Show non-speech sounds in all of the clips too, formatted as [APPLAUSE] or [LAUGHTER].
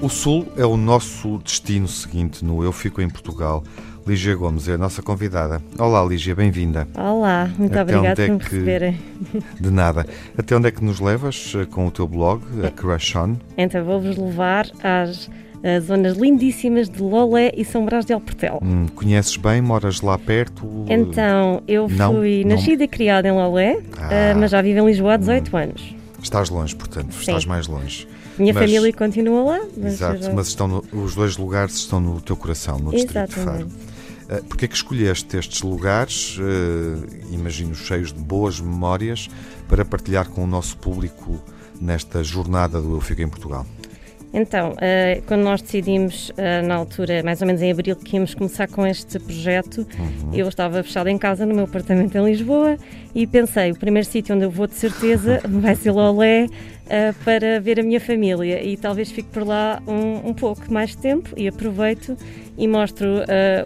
O Sul é o nosso destino seguinte no Eu Fico em Portugal. Lígia Gomes é a nossa convidada. Olá, Lígia, bem-vinda. Olá, muito obrigada por me receberem. De nada. Até onde é que nos levas eh, com o teu blog, a Crush On? Então, vou-vos levar às as zonas lindíssimas de Lolé e São Brás de Alportel. Hum, conheces bem? Moras lá perto? Então, eu não, fui não... nascida e criada em Lolé, ah. uh, mas já vivo em Lisboa há 18 hum. anos. Estás longe, portanto, Sim. estás mais longe. Minha mas, família continua lá. Mas exato, já... mas estão no, os dois lugares estão no teu coração, no Distrito Exatamente. de Faro. Uh, Porquê é que escolheste estes lugares, uh, imagino cheios de boas memórias, para partilhar com o nosso público nesta jornada do Eu Fico em Portugal? Então, uh, quando nós decidimos, uh, na altura, mais ou menos em abril, que íamos começar com este projeto, uhum. eu estava fechada em casa, no meu apartamento em Lisboa, e pensei: o primeiro sítio onde eu vou de certeza [LAUGHS] vai ser Lolé. Uh, para ver a minha família e talvez fique por lá um, um pouco mais de tempo e aproveito e mostro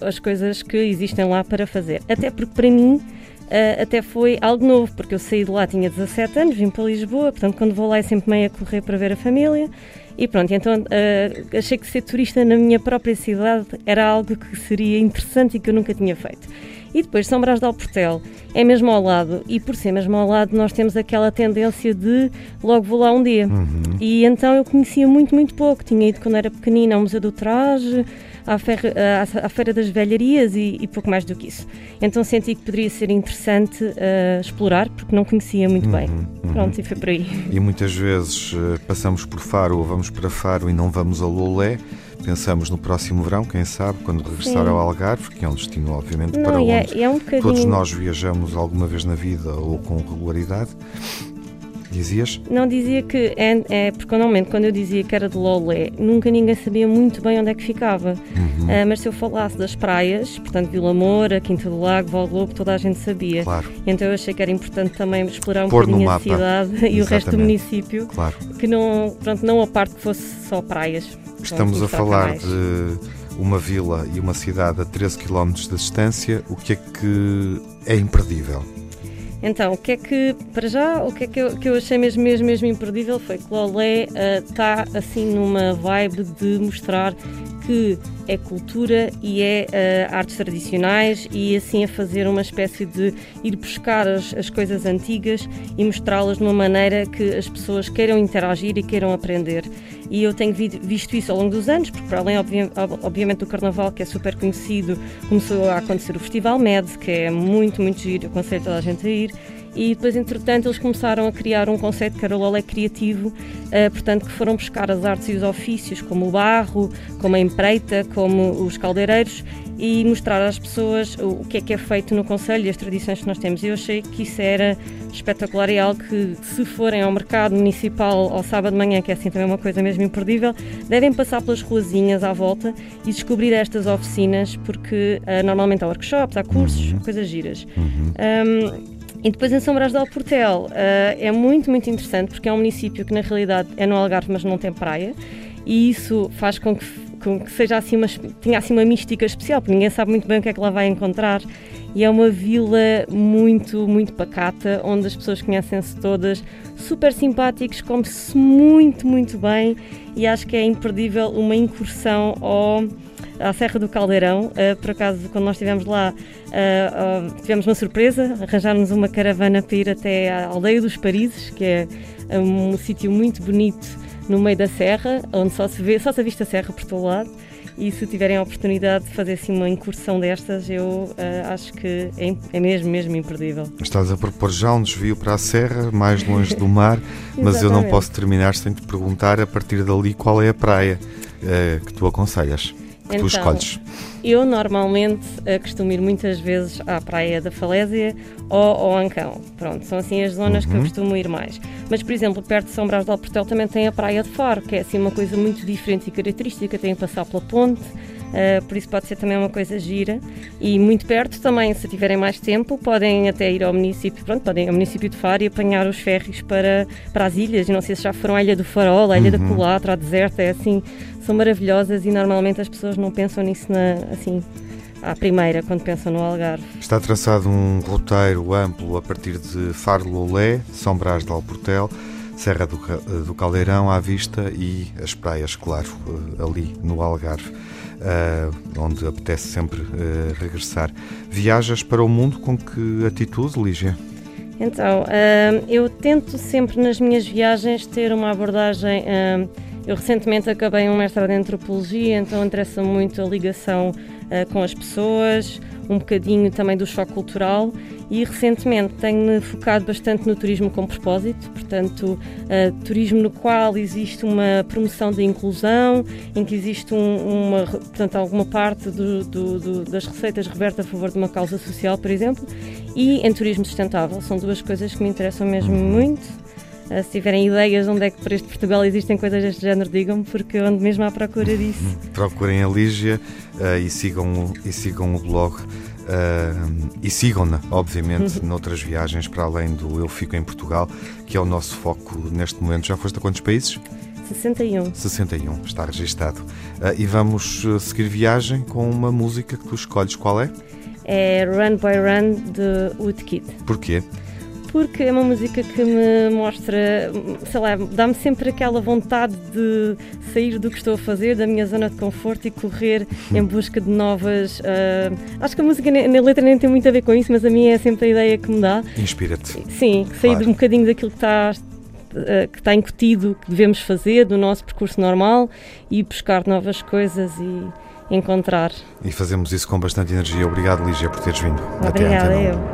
as coisas que existem lá para fazer. Até porque para mim Uh, até foi algo novo, porque eu saí de lá, tinha 17 anos, vim para Lisboa, portanto, quando vou lá é sempre meio a correr para ver a família. E pronto, então uh, achei que ser turista na minha própria cidade era algo que seria interessante e que eu nunca tinha feito. E depois São Brás de Alportel é mesmo ao lado, e por ser mesmo ao lado, nós temos aquela tendência de logo vou lá um dia. Uhum. E então eu conhecia muito, muito pouco. Tinha ido quando era pequenina ao Museu do Traje, à, ferra, à, à Feira das Velharias e, e, pouco mais do que isso. Então senti que poderia ser interessante uh, explorar, porque não conhecia muito uhum, bem. Uhum. Pronto, e foi por aí. E muitas vezes uh, passamos por Faro ou vamos para Faro e não vamos a Lolé. Pensamos no próximo verão, quem sabe, quando regressar Sim. ao Algarve, que é um destino, obviamente, não, para é, onde é um bocadinho... todos nós viajamos alguma vez na vida ou com regularidade. Dizias? Não dizia que é, é porque normalmente quando eu dizia que era de Lolé, nunca ninguém sabia muito bem onde é que ficava. Uhum. Uh, mas se eu falasse das praias, portanto Vila Moura, Quinta do Lago, Valglobo, toda a gente sabia. Claro. Então eu achei que era importante também explorar um Pôr bocadinho a cidade Exatamente. [LAUGHS] e o resto do município. Claro. Que não, pronto, não a parte que fosse só praias. Estamos a falar de uma vila e uma cidade a 13 km de distância. O que é que é imperdível? Então, o que é que, para já, o que é que eu, que eu achei mesmo, mesmo, mesmo imperdível foi que Lolé está uh, assim numa vibe de mostrar que é cultura e é uh, artes tradicionais e assim a fazer uma espécie de ir buscar as, as coisas antigas e mostrá-las de uma maneira que as pessoas queiram interagir e queiram aprender. E eu tenho visto isso ao longo dos anos, porque para além, obviamente, do Carnaval, que é super conhecido, começou a acontecer o Festival MED, que é muito, muito giro, eu aconselho toda a gente a ir e depois, entretanto, eles começaram a criar um conceito que era o Lolé Criativo, uh, portanto, que foram buscar as artes e os ofícios, como o barro, como a empreita, como os caldeireiros, e mostrar às pessoas o, que é que é feito no Conselho e as tradições que nós temos. Eu achei que isso era espetacular e algo que, se forem ao mercado municipal ao sábado de manhã, que é assim também uma coisa mesmo imperdível, devem passar pelas ruazinhas à volta e descobrir estas oficinas, porque uh, normalmente há workshops, há cursos, uhum. coisas giras. Uhum. Um, e depois em São Brás de Alportel uh, é muito, muito interessante porque é um município que na realidade é no Algarve, mas não tem praia. E isso faz com que, com que seja assim uma, tenha assim uma mística especial, porque ninguém sabe muito bem o que é que lá vai encontrar. E é uma vila muito, muito pacata, onde as pessoas conhecem-se todas, super simpáticos, come-se muito, muito bem. E acho que é imperdível uma incursão ao à Serra do Caldeirão. Uh, por acaso, quando nós estivemos lá, uh, tivemos uma surpresa, arranjarmos uma caravana para ir até à Aldeia dos Parises, que é um sítio muito bonito no meio da serra, onde só se vê, só se avista a serra por todo lado. E se tiverem a oportunidade de fazer assim uma incursão destas, eu uh, acho que é, é, mesmo, mesmo imperdível. Estás a propor já um desvio para a serra, mais longe do mar, [LAUGHS] mas eu não posso terminar sem te perguntar a partir dali qual é a praia uh, que tu aconselhas que então, tu escolhes? Eu normalmente uh, costumo ir muitas vezes à Praia da Falésia ou ao Ancão. Pronto, são assim as zonas uhum. que eu uhum. costumo ir mais. Mas, por exemplo, perto de São Brás do Portel também tem a Praia de Faro, que é assim uma coisa muito diferente e característica, tem que passar pela ponte. Uh, por isso pode ser também uma coisa gira e muito perto também, se tiverem mais tempo, podem até ir ao município, pronto, podem ao município de Faro e apanhar os ferros para, para as ilhas, não sei se já foram à Ilha do Farol, à Ilha uhum. da Colatra, a Deserta, é assim, são maravilhosas e normalmente as pessoas não pensam nisso na, assim à primeira quando pensam no Algarve. Está traçado um roteiro amplo a partir de Faro Lolé, São Brás de Alportel, Serra do, do Caldeirão à vista e as praias, claro, ali no Algarve. Uh, onde apetece sempre uh, regressar. Viajas para o mundo com que atitude, Lígia? Então, uh, eu tento sempre nas minhas viagens ter uma abordagem. eu recentemente acabei um mestrado em antropologia, então interessa muito a ligação com as pessoas, um bocadinho também do choque cultural e recentemente tenho-me focado bastante no turismo com propósito, portanto, uh, turismo no qual existe uma promoção da inclusão, em que existe um, uma, portanto, alguma parte do, do, do, das receitas reverta a favor de uma causa social, por exemplo, e em turismo sustentável. São duas coisas que me interessam mesmo muito. Uh, se tiverem ideias de onde é que para este Portugal existem coisas deste género, digam-me, porque eu ando mesmo à procura disso. Procurem a Lígia uh, e, sigam, e sigam o blog. Uh, e sigam-na, obviamente, uhum. noutras viagens para além do Eu Fico em Portugal, que é o nosso foco neste momento. Já foste a quantos países? 61. 61, está registado. Uh, e vamos seguir viagem com uma música que tu escolhes. Qual é? É Run Boy Run de Woodkid. Porquê? Porque é uma música que me mostra, sei lá, dá-me sempre aquela vontade de sair do que estou a fazer, da minha zona de conforto e correr em busca de novas. Uh, acho que a música na letra nem tem muito a ver com isso, mas a minha é sempre a ideia que me dá. Inspira-te. Sim, sair claro. um bocadinho daquilo que está ah, que está incutido que devemos fazer do nosso percurso normal e buscar novas coisas e encontrar. E fazemos isso com bastante energia. Obrigado, Lígia, por teres vindo. Obrigada, Até eu.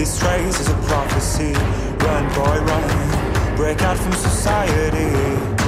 This race is a prophecy. Run, boy, run. Break out from society.